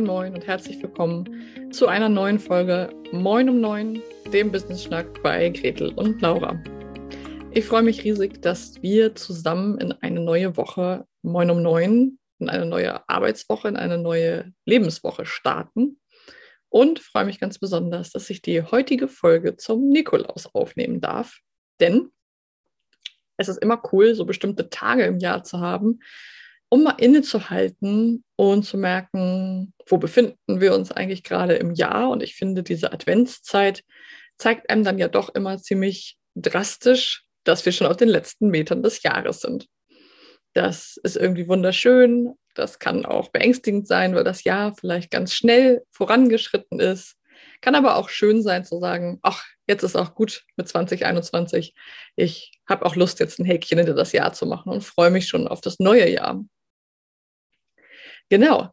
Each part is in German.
moin moin und herzlich willkommen zu einer neuen Folge Moin um neun, dem Business Schnack bei Gretel und Laura. Ich freue mich riesig, dass wir zusammen in eine neue Woche Moin um neun, in eine neue Arbeitswoche, in eine neue Lebenswoche starten. Und freue mich ganz besonders, dass ich die heutige Folge zum Nikolaus aufnehmen darf. Denn es ist immer cool, so bestimmte Tage im Jahr zu haben, um mal innezuhalten und zu merken, wo befinden wir uns eigentlich gerade im Jahr. Und ich finde, diese Adventszeit zeigt einem dann ja doch immer ziemlich drastisch, dass wir schon auf den letzten Metern des Jahres sind. Das ist irgendwie wunderschön. Das kann auch beängstigend sein, weil das Jahr vielleicht ganz schnell vorangeschritten ist. Kann aber auch schön sein zu sagen, ach, jetzt ist auch gut mit 2021. Ich habe auch Lust, jetzt ein Häkchen hinter das Jahr zu machen und freue mich schon auf das neue Jahr. Genau.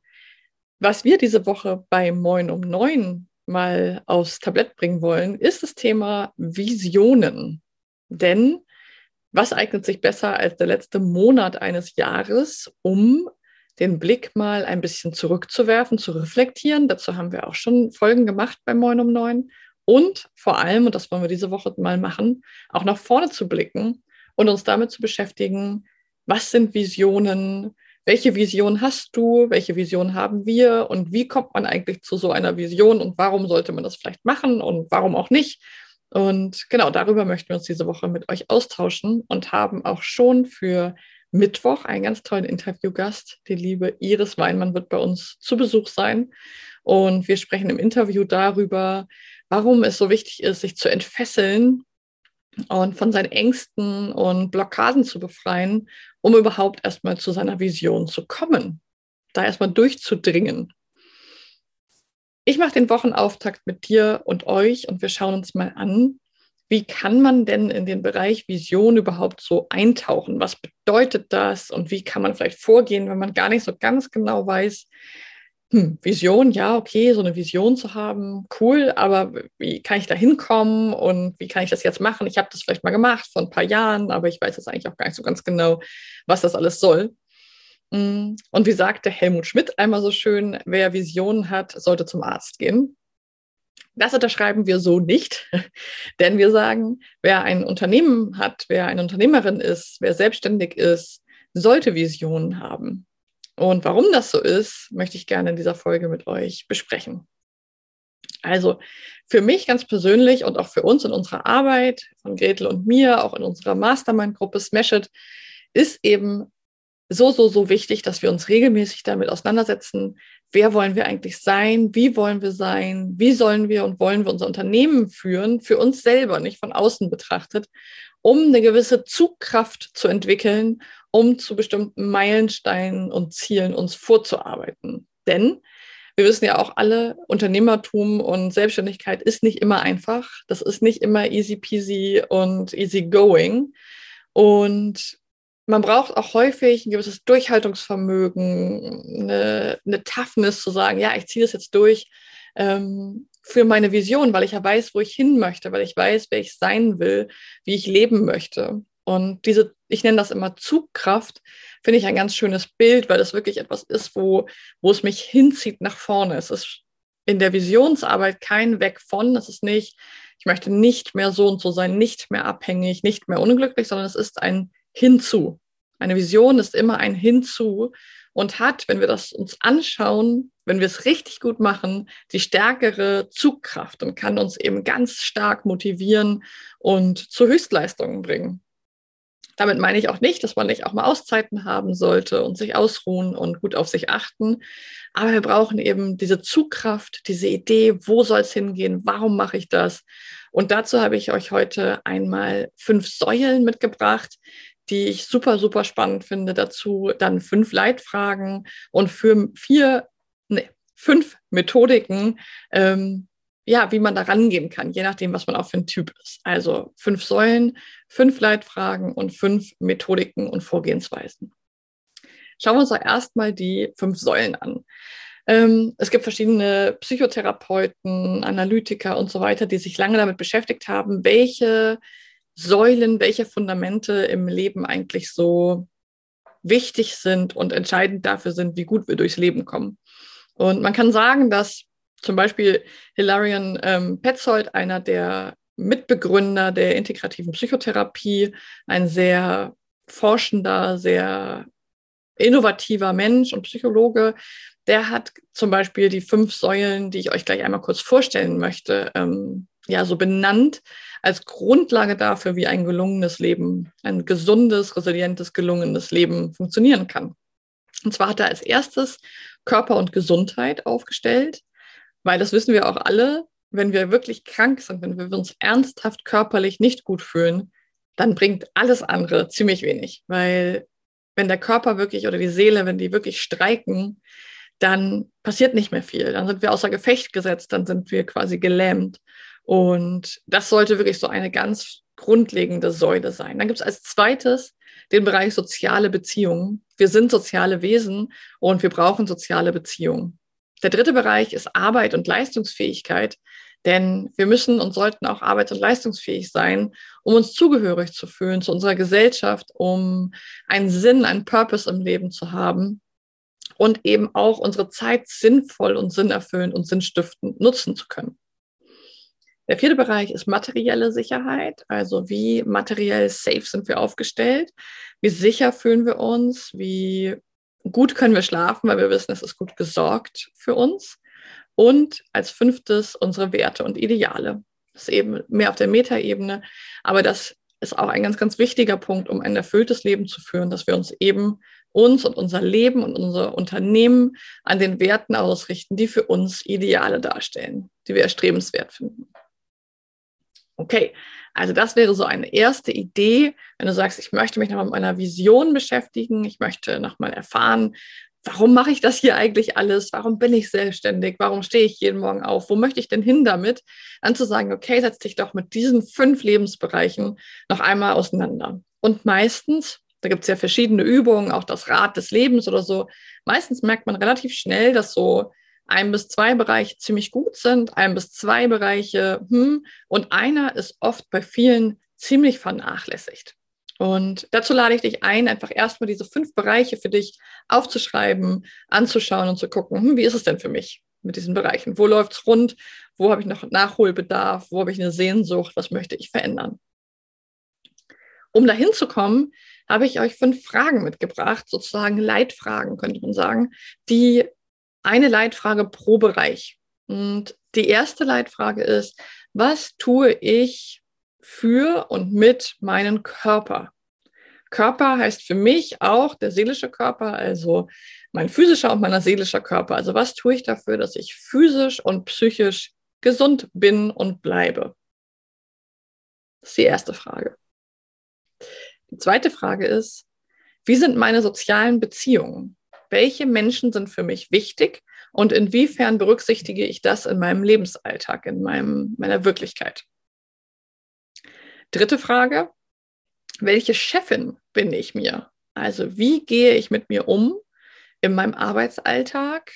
Was wir diese Woche bei Moin um neun mal aufs Tablett bringen wollen, ist das Thema Visionen. Denn was eignet sich besser als der letzte Monat eines Jahres, um den Blick mal ein bisschen zurückzuwerfen, zu reflektieren? Dazu haben wir auch schon Folgen gemacht bei Moin um neun. Und vor allem, und das wollen wir diese Woche mal machen, auch nach vorne zu blicken und uns damit zu beschäftigen, was sind Visionen, welche Vision hast du, welche Vision haben wir und wie kommt man eigentlich zu so einer Vision und warum sollte man das vielleicht machen und warum auch nicht. Und genau darüber möchten wir uns diese Woche mit euch austauschen und haben auch schon für Mittwoch einen ganz tollen Interviewgast. Die liebe Iris Weinmann wird bei uns zu Besuch sein. Und wir sprechen im Interview darüber, warum es so wichtig ist, sich zu entfesseln und von seinen Ängsten und Blockaden zu befreien, um überhaupt erstmal zu seiner Vision zu kommen, da erstmal durchzudringen. Ich mache den Wochenauftakt mit dir und euch und wir schauen uns mal an, wie kann man denn in den Bereich Vision überhaupt so eintauchen? Was bedeutet das und wie kann man vielleicht vorgehen, wenn man gar nicht so ganz genau weiß, hm, Vision, ja, okay, so eine Vision zu haben, cool, aber wie kann ich da hinkommen und wie kann ich das jetzt machen? Ich habe das vielleicht mal gemacht vor ein paar Jahren, aber ich weiß jetzt eigentlich auch gar nicht so ganz genau, was das alles soll. Hm, und wie sagte Helmut Schmidt einmal so schön, wer Visionen hat, sollte zum Arzt gehen. Das unterschreiben wir so nicht, denn wir sagen, wer ein Unternehmen hat, wer eine Unternehmerin ist, wer selbstständig ist, sollte Visionen haben. Und warum das so ist, möchte ich gerne in dieser Folge mit euch besprechen. Also für mich ganz persönlich und auch für uns in unserer Arbeit von Gretel und mir, auch in unserer Mastermind-Gruppe Smash It, ist eben so, so, so wichtig, dass wir uns regelmäßig damit auseinandersetzen, wer wollen wir eigentlich sein, wie wollen wir sein, wie sollen wir und wollen wir unser Unternehmen führen, für uns selber, nicht von außen betrachtet, um eine gewisse Zugkraft zu entwickeln um zu bestimmten Meilensteinen und Zielen uns vorzuarbeiten. Denn wir wissen ja auch alle, Unternehmertum und Selbstständigkeit ist nicht immer einfach. Das ist nicht immer easy peasy und easy going. Und man braucht auch häufig ein gewisses Durchhaltungsvermögen, eine, eine Toughness zu sagen, ja, ich ziehe das jetzt durch ähm, für meine Vision, weil ich ja weiß, wo ich hin möchte, weil ich weiß, wer ich sein will, wie ich leben möchte. Und diese, ich nenne das immer Zugkraft, finde ich ein ganz schönes Bild, weil das wirklich etwas ist, wo, wo es mich hinzieht nach vorne. Es ist in der Visionsarbeit kein Weg von, es ist nicht, ich möchte nicht mehr so und so sein, nicht mehr abhängig, nicht mehr unglücklich, sondern es ist ein Hinzu. Eine Vision ist immer ein Hinzu und hat, wenn wir das uns anschauen, wenn wir es richtig gut machen, die stärkere Zugkraft und kann uns eben ganz stark motivieren und zu Höchstleistungen bringen. Damit meine ich auch nicht, dass man nicht auch mal Auszeiten haben sollte und sich ausruhen und gut auf sich achten. Aber wir brauchen eben diese Zugkraft, diese Idee, wo soll es hingehen, warum mache ich das? Und dazu habe ich euch heute einmal fünf Säulen mitgebracht, die ich super, super spannend finde. Dazu dann fünf Leitfragen und für vier, nee, fünf Methodiken, ähm, ja, wie man da rangehen kann, je nachdem, was man auch für ein Typ ist. Also fünf Säulen, fünf Leitfragen und fünf Methodiken und Vorgehensweisen. Schauen wir uns doch erstmal die fünf Säulen an. Ähm, es gibt verschiedene Psychotherapeuten, Analytiker und so weiter, die sich lange damit beschäftigt haben, welche Säulen, welche Fundamente im Leben eigentlich so wichtig sind und entscheidend dafür sind, wie gut wir durchs Leben kommen. Und man kann sagen, dass zum Beispiel Hilarion ähm, Petzold, einer der Mitbegründer der integrativen Psychotherapie, ein sehr forschender, sehr innovativer Mensch und Psychologe, der hat zum Beispiel die fünf Säulen, die ich euch gleich einmal kurz vorstellen möchte, ähm, ja, so benannt als Grundlage dafür, wie ein gelungenes Leben, ein gesundes, resilientes, gelungenes Leben funktionieren kann. Und zwar hat er als erstes Körper und Gesundheit aufgestellt, weil das wissen wir auch alle, wenn wir wirklich krank sind, wenn wir uns ernsthaft körperlich nicht gut fühlen, dann bringt alles andere ziemlich wenig, weil wenn der Körper wirklich oder die Seele, wenn die wirklich streiken, dann passiert nicht mehr viel. Dann sind wir außer Gefecht gesetzt, dann sind wir quasi gelähmt. Und das sollte wirklich so eine ganz grundlegende Säule sein. Dann gibt es als zweites den Bereich soziale Beziehungen. Wir sind soziale Wesen und wir brauchen soziale Beziehungen. Der dritte Bereich ist Arbeit und Leistungsfähigkeit, denn wir müssen und sollten auch arbeits- und leistungsfähig sein, um uns zugehörig zu fühlen zu unserer Gesellschaft, um einen Sinn, einen Purpose im Leben zu haben und eben auch unsere Zeit sinnvoll und sinnerfüllend und sinnstiftend nutzen zu können. Der vierte Bereich ist materielle Sicherheit, also wie materiell safe sind wir aufgestellt, wie sicher fühlen wir uns, wie gut können wir schlafen, weil wir wissen, es ist gut gesorgt für uns. Und als fünftes unsere Werte und Ideale. Das ist eben mehr auf der Metaebene, aber das ist auch ein ganz, ganz wichtiger Punkt, um ein erfülltes Leben zu führen, dass wir uns eben uns und unser Leben und unser Unternehmen an den Werten ausrichten, die für uns Ideale darstellen, die wir erstrebenswert finden. Okay, also das wäre so eine erste Idee, wenn du sagst, ich möchte mich noch mit meiner Vision beschäftigen, ich möchte noch mal erfahren, warum mache ich das hier eigentlich alles? Warum bin ich selbstständig? Warum stehe ich jeden Morgen auf? Wo möchte ich denn hin damit? Dann zu sagen, okay, setz dich doch mit diesen fünf Lebensbereichen noch einmal auseinander. Und meistens, da gibt es ja verschiedene Übungen, auch das Rad des Lebens oder so, meistens merkt man relativ schnell, dass so ein bis zwei Bereiche ziemlich gut sind, ein bis zwei Bereiche, hm, und einer ist oft bei vielen ziemlich vernachlässigt. Und dazu lade ich dich ein, einfach erstmal diese fünf Bereiche für dich aufzuschreiben, anzuschauen und zu gucken, hm, wie ist es denn für mich mit diesen Bereichen? Wo läuft es rund? Wo habe ich noch Nachholbedarf? Wo habe ich eine Sehnsucht? Was möchte ich verändern? Um dahin zu kommen, habe ich euch fünf Fragen mitgebracht, sozusagen Leitfragen, könnte man sagen, die eine Leitfrage pro Bereich. Und die erste Leitfrage ist, was tue ich für und mit meinem Körper? Körper heißt für mich auch der seelische Körper, also mein physischer und mein seelischer Körper. Also was tue ich dafür, dass ich physisch und psychisch gesund bin und bleibe? Das ist die erste Frage. Die zweite Frage ist, wie sind meine sozialen Beziehungen? Welche Menschen sind für mich wichtig und inwiefern berücksichtige ich das in meinem Lebensalltag, in meinem, meiner Wirklichkeit. Dritte Frage, welche Chefin bin ich mir? Also wie gehe ich mit mir um in meinem Arbeitsalltag?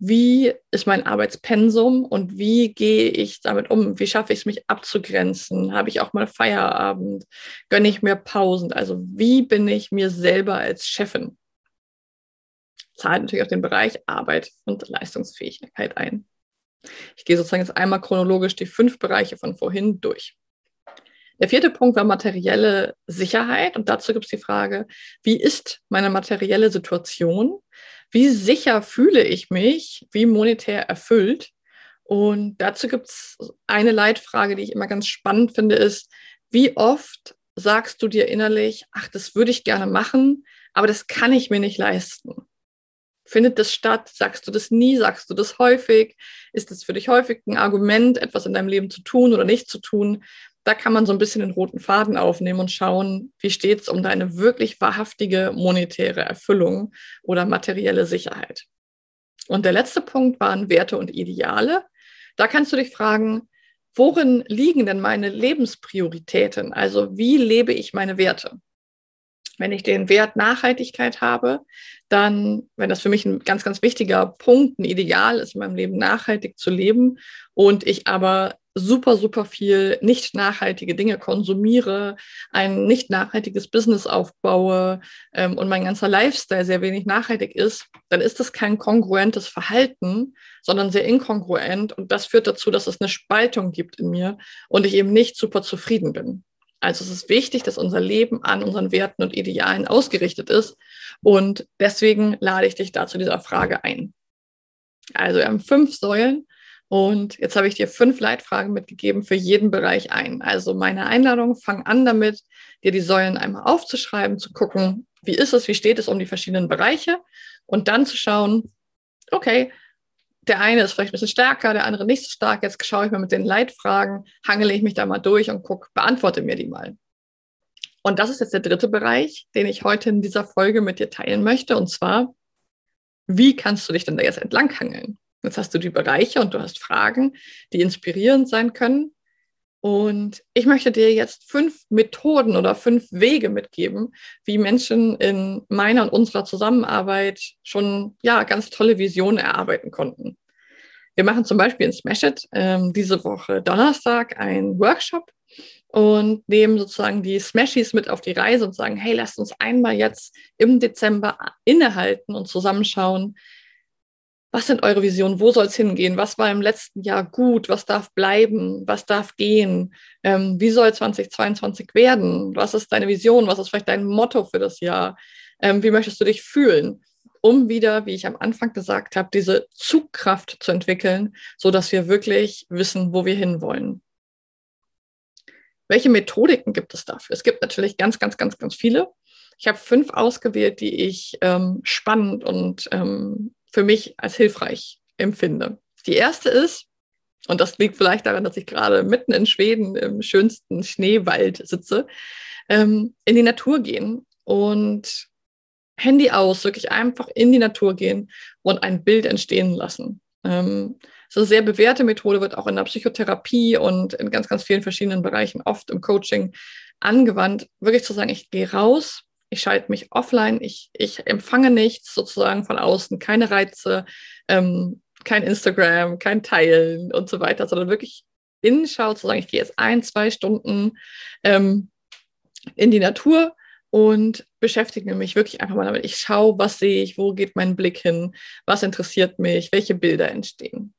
Wie ist mein Arbeitspensum und wie gehe ich damit um? Wie schaffe ich es, mich abzugrenzen? Habe ich auch mal Feierabend? Gönne ich mir Pausen? Also wie bin ich mir selber als Chefin? Zahlt natürlich auch den Bereich Arbeit und Leistungsfähigkeit ein. Ich gehe sozusagen jetzt einmal chronologisch die fünf Bereiche von vorhin durch. Der vierte Punkt war materielle Sicherheit und dazu gibt es die Frage, wie ist meine materielle Situation? Wie sicher fühle ich mich? Wie monetär erfüllt? Und dazu gibt es eine Leitfrage, die ich immer ganz spannend finde, ist, wie oft sagst du dir innerlich, ach, das würde ich gerne machen, aber das kann ich mir nicht leisten? Findet das statt? Sagst du das nie? Sagst du das häufig? Ist es für dich häufig ein Argument, etwas in deinem Leben zu tun oder nicht zu tun? Da kann man so ein bisschen den roten Faden aufnehmen und schauen, wie steht es um deine wirklich wahrhaftige monetäre Erfüllung oder materielle Sicherheit. Und der letzte Punkt waren Werte und Ideale. Da kannst du dich fragen, worin liegen denn meine Lebensprioritäten? Also wie lebe ich meine Werte? Wenn ich den Wert Nachhaltigkeit habe, dann, wenn das für mich ein ganz, ganz wichtiger Punkt, ein Ideal ist, in meinem Leben nachhaltig zu leben und ich aber super, super viel nicht nachhaltige Dinge konsumiere, ein nicht nachhaltiges Business aufbaue ähm, und mein ganzer Lifestyle sehr wenig nachhaltig ist, dann ist das kein kongruentes Verhalten, sondern sehr inkongruent. Und das führt dazu, dass es eine Spaltung gibt in mir und ich eben nicht super zufrieden bin. Also es ist wichtig, dass unser Leben an unseren Werten und Idealen ausgerichtet ist. Und deswegen lade ich dich dazu dieser Frage ein. Also wir haben fünf Säulen und jetzt habe ich dir fünf Leitfragen mitgegeben für jeden Bereich ein. Also meine Einladung, fang an damit, dir die Säulen einmal aufzuschreiben, zu gucken, wie ist es, wie steht es um die verschiedenen Bereiche und dann zu schauen, okay, der eine ist vielleicht ein bisschen stärker, der andere nicht so stark. Jetzt schaue ich mal mit den Leitfragen, hangele ich mich da mal durch und gucke, beantworte mir die mal. Und das ist jetzt der dritte Bereich, den ich heute in dieser Folge mit dir teilen möchte. Und zwar, wie kannst du dich denn da jetzt entlanghangeln? Jetzt hast du die Bereiche und du hast Fragen, die inspirierend sein können. Und ich möchte dir jetzt fünf Methoden oder fünf Wege mitgeben, wie Menschen in meiner und unserer Zusammenarbeit schon ja ganz tolle Visionen erarbeiten konnten. Wir machen zum Beispiel in Smash It ähm, diese Woche Donnerstag einen Workshop und nehmen sozusagen die Smashies mit auf die Reise und sagen, hey, lasst uns einmal jetzt im Dezember innehalten und zusammenschauen, was sind eure Visionen? Wo soll es hingehen? Was war im letzten Jahr gut? Was darf bleiben? Was darf gehen? Ähm, wie soll 2022 werden? Was ist deine Vision? Was ist vielleicht dein Motto für das Jahr? Ähm, wie möchtest du dich fühlen? Um wieder, wie ich am Anfang gesagt habe, diese Zugkraft zu entwickeln, so dass wir wirklich wissen, wo wir hinwollen. Welche Methodiken gibt es dafür? Es gibt natürlich ganz, ganz, ganz, ganz viele. Ich habe fünf ausgewählt, die ich ähm, spannend und ähm, für mich als hilfreich empfinde. Die erste ist, und das liegt vielleicht daran, dass ich gerade mitten in Schweden im schönsten Schneewald sitze, ähm, in die Natur gehen und Handy aus, wirklich einfach in die Natur gehen und ein Bild entstehen lassen. Ähm, eine sehr bewährte Methode, wird auch in der Psychotherapie und in ganz, ganz vielen verschiedenen Bereichen, oft im Coaching, angewandt. Wirklich zu sagen, ich gehe raus, ich schalte mich offline, ich, ich empfange nichts sozusagen von außen, keine Reize, ähm, kein Instagram, kein Teilen und so weiter, sondern wirklich Innenschau zu sagen, ich gehe jetzt ein, zwei Stunden ähm, in die Natur und beschäftige mich wirklich einfach mal damit. Ich schaue, was sehe ich, wo geht mein Blick hin, was interessiert mich, welche Bilder entstehen.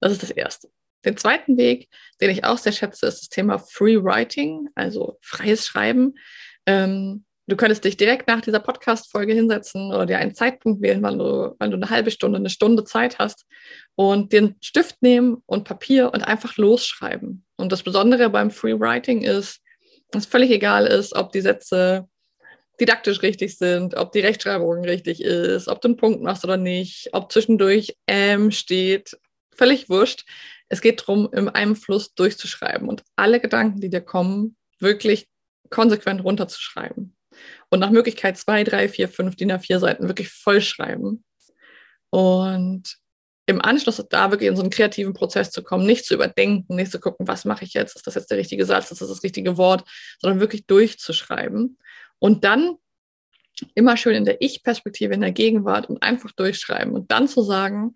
Das ist das Erste. Den zweiten Weg, den ich auch sehr schätze, ist das Thema Free Writing, also freies Schreiben. Ähm, du könntest dich direkt nach dieser Podcast-Folge hinsetzen oder dir einen Zeitpunkt wählen, wann du, wann du eine halbe Stunde, eine Stunde Zeit hast und den Stift nehmen und Papier und einfach losschreiben. Und das Besondere beim Free Writing ist, dass es völlig egal ist, ob die Sätze didaktisch richtig sind, ob die Rechtschreibung richtig ist, ob du einen Punkt machst oder nicht, ob zwischendurch ähm steht, völlig wurscht. Es geht darum, in einem Fluss durchzuschreiben und alle Gedanken, die dir kommen, wirklich konsequent runterzuschreiben. Und nach Möglichkeit zwei, drei, vier, fünf DIN A4 Seiten wirklich vollschreiben. Und im Anschluss da wirklich in so einen kreativen Prozess zu kommen, nicht zu überdenken, nicht zu gucken, was mache ich jetzt, ist das jetzt der richtige Satz, ist das das richtige Wort, sondern wirklich durchzuschreiben. Und dann immer schön in der Ich-Perspektive, in der Gegenwart und einfach durchschreiben und dann zu sagen,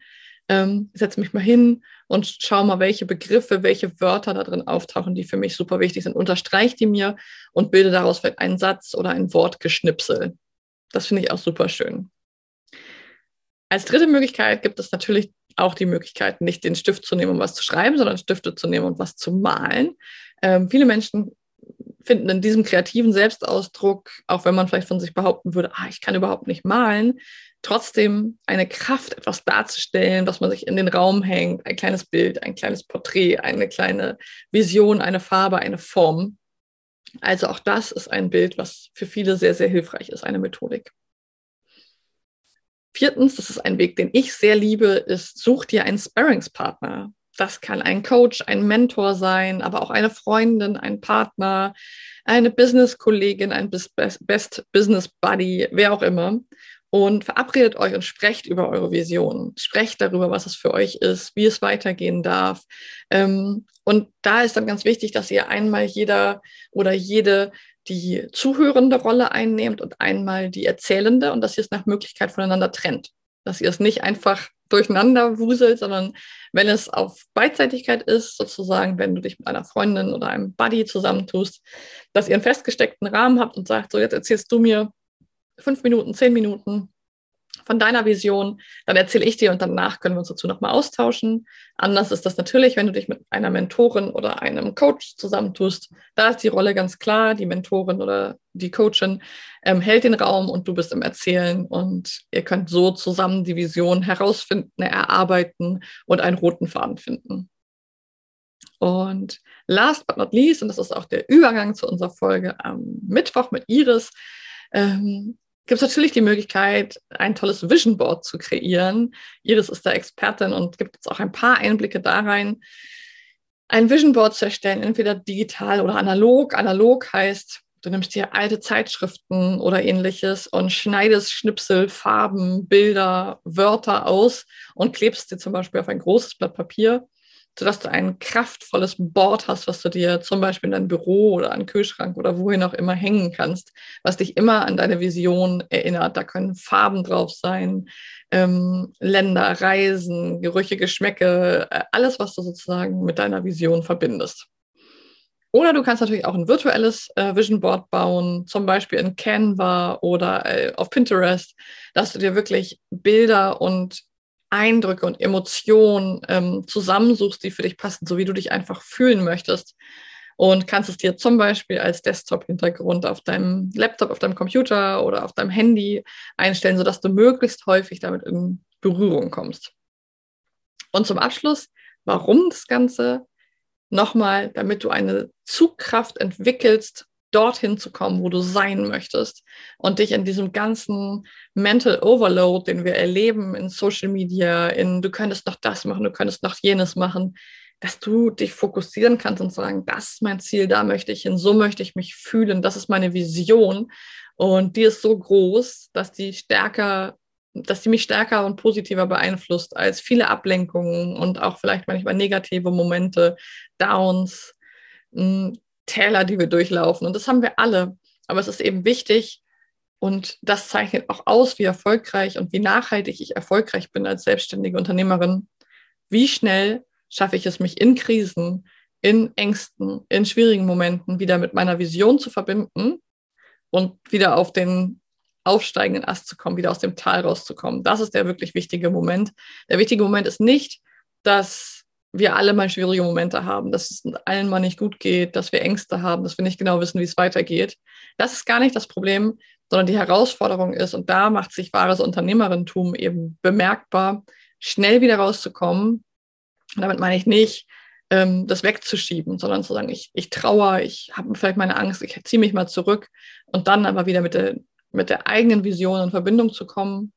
ähm, setze mich mal hin und schau mal, welche Begriffe, welche Wörter da drin auftauchen, die für mich super wichtig sind. Unterstreich die mir und bilde daraus vielleicht einen Satz oder ein Wortgeschnipsel. Das finde ich auch super schön. Als dritte Möglichkeit gibt es natürlich auch die Möglichkeit, nicht den Stift zu nehmen, um was zu schreiben, sondern Stifte zu nehmen und was zu malen. Ähm, viele Menschen finden in diesem kreativen Selbstausdruck, auch wenn man vielleicht von sich behaupten würde, ah, ich kann überhaupt nicht malen, trotzdem eine Kraft, etwas darzustellen, was man sich in den Raum hängt, ein kleines Bild, ein kleines Porträt, eine kleine Vision, eine Farbe, eine Form. Also auch das ist ein Bild, was für viele sehr, sehr hilfreich ist, eine Methodik. Viertens, das ist ein Weg, den ich sehr liebe, ist, such dir einen Sparringspartner. Das kann ein Coach, ein Mentor sein, aber auch eine Freundin, ein Partner, eine Business-Kollegin, ein Best Business Buddy, wer auch immer und verabredet euch und sprecht über eure Vision. Sprecht darüber, was es für euch ist, wie es weitergehen darf. Ähm, und da ist dann ganz wichtig, dass ihr einmal jeder oder jede die zuhörende Rolle einnehmt und einmal die erzählende und dass ihr es nach Möglichkeit voneinander trennt. Dass ihr es nicht einfach durcheinander wuselt, sondern wenn es auf Beidseitigkeit ist, sozusagen, wenn du dich mit einer Freundin oder einem Buddy zusammentust, dass ihr einen festgesteckten Rahmen habt und sagt, so jetzt erzählst du mir fünf Minuten, zehn Minuten, von deiner Vision, dann erzähle ich dir und danach können wir uns dazu nochmal austauschen. Anders ist das natürlich, wenn du dich mit einer Mentorin oder einem Coach zusammentust. Da ist die Rolle ganz klar, die Mentorin oder die Coachin ähm, hält den Raum und du bist im Erzählen und ihr könnt so zusammen die Vision herausfinden, erarbeiten und einen roten Faden finden. Und last but not least, und das ist auch der Übergang zu unserer Folge am Mittwoch mit Iris, ähm, gibt es natürlich die Möglichkeit, ein tolles Vision Board zu kreieren. Iris ist da Expertin und gibt jetzt auch ein paar Einblicke da rein, ein Vision Board zu erstellen, entweder digital oder analog. Analog heißt, du nimmst dir alte Zeitschriften oder ähnliches und schneidest Schnipsel, Farben, Bilder, Wörter aus und klebst sie zum Beispiel auf ein großes Blatt Papier sodass du ein kraftvolles Board hast, was du dir zum Beispiel in dein Büro oder an den Kühlschrank oder wohin auch immer hängen kannst, was dich immer an deine Vision erinnert. Da können Farben drauf sein, ähm, Länder, Reisen, Gerüche, Geschmäcke, äh, alles, was du sozusagen mit deiner Vision verbindest. Oder du kannst natürlich auch ein virtuelles äh, Vision Board bauen, zum Beispiel in Canva oder äh, auf Pinterest, dass du dir wirklich Bilder und Eindrücke und Emotionen ähm, zusammensuchst, die für dich passen, so wie du dich einfach fühlen möchtest. Und kannst es dir zum Beispiel als Desktop-Hintergrund auf deinem Laptop, auf deinem Computer oder auf deinem Handy einstellen, sodass du möglichst häufig damit in Berührung kommst. Und zum Abschluss, warum das Ganze? Nochmal, damit du eine Zugkraft entwickelst, dorthin zu kommen, wo du sein möchtest und dich in diesem ganzen Mental Overload, den wir erleben in Social Media, in du könntest noch das machen, du könntest noch jenes machen, dass du dich fokussieren kannst und sagen, das ist mein Ziel, da möchte ich hin, so möchte ich mich fühlen, das ist meine Vision. Und die ist so groß, dass die stärker dass die mich stärker und positiver beeinflusst als viele Ablenkungen und auch vielleicht manchmal negative Momente, Downs, hm, Täler, die wir durchlaufen. Und das haben wir alle. Aber es ist eben wichtig, und das zeichnet auch aus, wie erfolgreich und wie nachhaltig ich erfolgreich bin als selbstständige Unternehmerin. Wie schnell schaffe ich es, mich in Krisen, in Ängsten, in schwierigen Momenten wieder mit meiner Vision zu verbinden und wieder auf den aufsteigenden Ast zu kommen, wieder aus dem Tal rauszukommen. Das ist der wirklich wichtige Moment. Der wichtige Moment ist nicht, dass wir alle mal schwierige Momente haben, dass es allen mal nicht gut geht, dass wir Ängste haben, dass wir nicht genau wissen, wie es weitergeht. Das ist gar nicht das Problem, sondern die Herausforderung ist, und da macht sich wahres Unternehmerentum eben bemerkbar, schnell wieder rauszukommen. Und damit meine ich nicht, ähm, das wegzuschieben, sondern zu sagen, ich, ich trauere, ich habe vielleicht meine Angst, ich ziehe mich mal zurück und dann aber wieder mit der, mit der eigenen Vision in Verbindung zu kommen,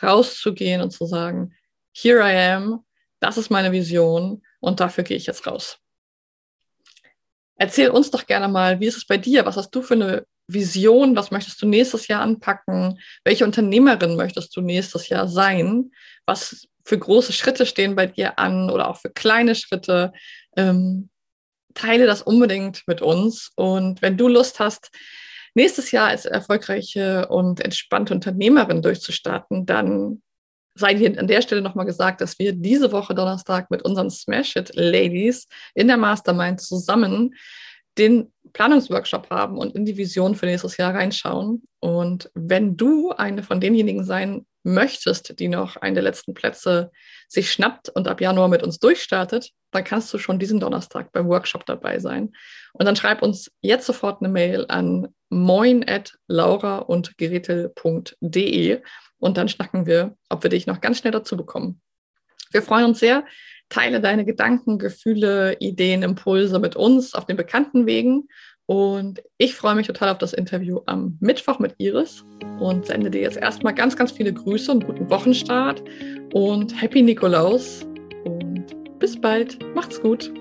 rauszugehen und zu sagen, here I am, das ist meine Vision und dafür gehe ich jetzt raus. Erzähl uns doch gerne mal, wie ist es bei dir? Was hast du für eine Vision? Was möchtest du nächstes Jahr anpacken? Welche Unternehmerin möchtest du nächstes Jahr sein? Was für große Schritte stehen bei dir an oder auch für kleine Schritte? Ähm, teile das unbedingt mit uns. Und wenn du Lust hast, nächstes Jahr als erfolgreiche und entspannte Unternehmerin durchzustarten, dann sei hier an der Stelle nochmal gesagt, dass wir diese Woche Donnerstag mit unseren Smash It Ladies in der Mastermind zusammen den Planungsworkshop haben und in die Vision für nächstes Jahr reinschauen. Und wenn du eine von denjenigen sein möchtest, die noch einen der letzten Plätze sich schnappt und ab Januar mit uns durchstartet, dann kannst du schon diesen Donnerstag beim Workshop dabei sein. Und dann schreib uns jetzt sofort eine Mail an moin at laura und gerätel.de und dann schnacken wir, ob wir dich noch ganz schnell dazu bekommen. Wir freuen uns sehr. Teile deine Gedanken, Gefühle, Ideen, Impulse mit uns auf den bekannten Wegen. Und ich freue mich total auf das Interview am Mittwoch mit Iris und sende dir jetzt erstmal ganz, ganz viele Grüße und guten Wochenstart und Happy Nikolaus und bis bald. Macht's gut.